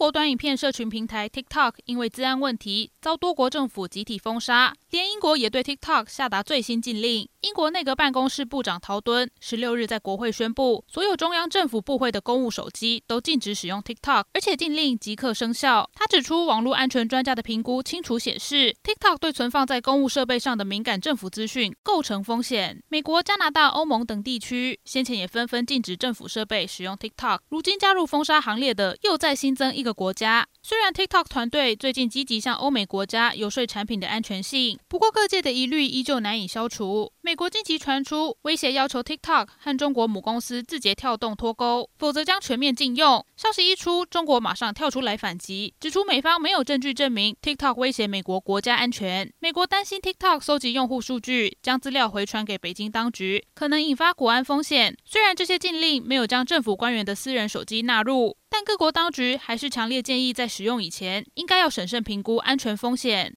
国短影片社群平台 TikTok 因为治安问题遭多国政府集体封杀，连英国也对 TikTok 下达最新禁令。英国内阁办公室部长陶敦十六日在国会宣布，所有中央政府部会的公务手机都禁止使用 TikTok，而且禁令即刻生效。他指出，网络安全专家的评估清楚显示，TikTok 对存放在公务设备上的敏感政府资讯构成风险。美国、加拿大、欧盟等地区先前也纷纷禁止政府设备使用 TikTok，如今加入封杀行列的又再新增一个个国家。虽然 TikTok 团队最近积极向欧美国家游说产品的安全性，不过各界的疑虑依旧难以消除。美国近期传出威胁，要求 TikTok 和中国母公司字节跳动脱钩，否则将全面禁用。消息一出，中国马上跳出来反击，指出美方没有证据证明 TikTok 威胁美国国家安全。美国担心 TikTok 搜集用户数据，将资料回传给北京当局，可能引发国安风险。虽然这些禁令没有将政府官员的私人手机纳入，但各国当局还是强烈建议，在使用以前应该要审慎评估安全风险。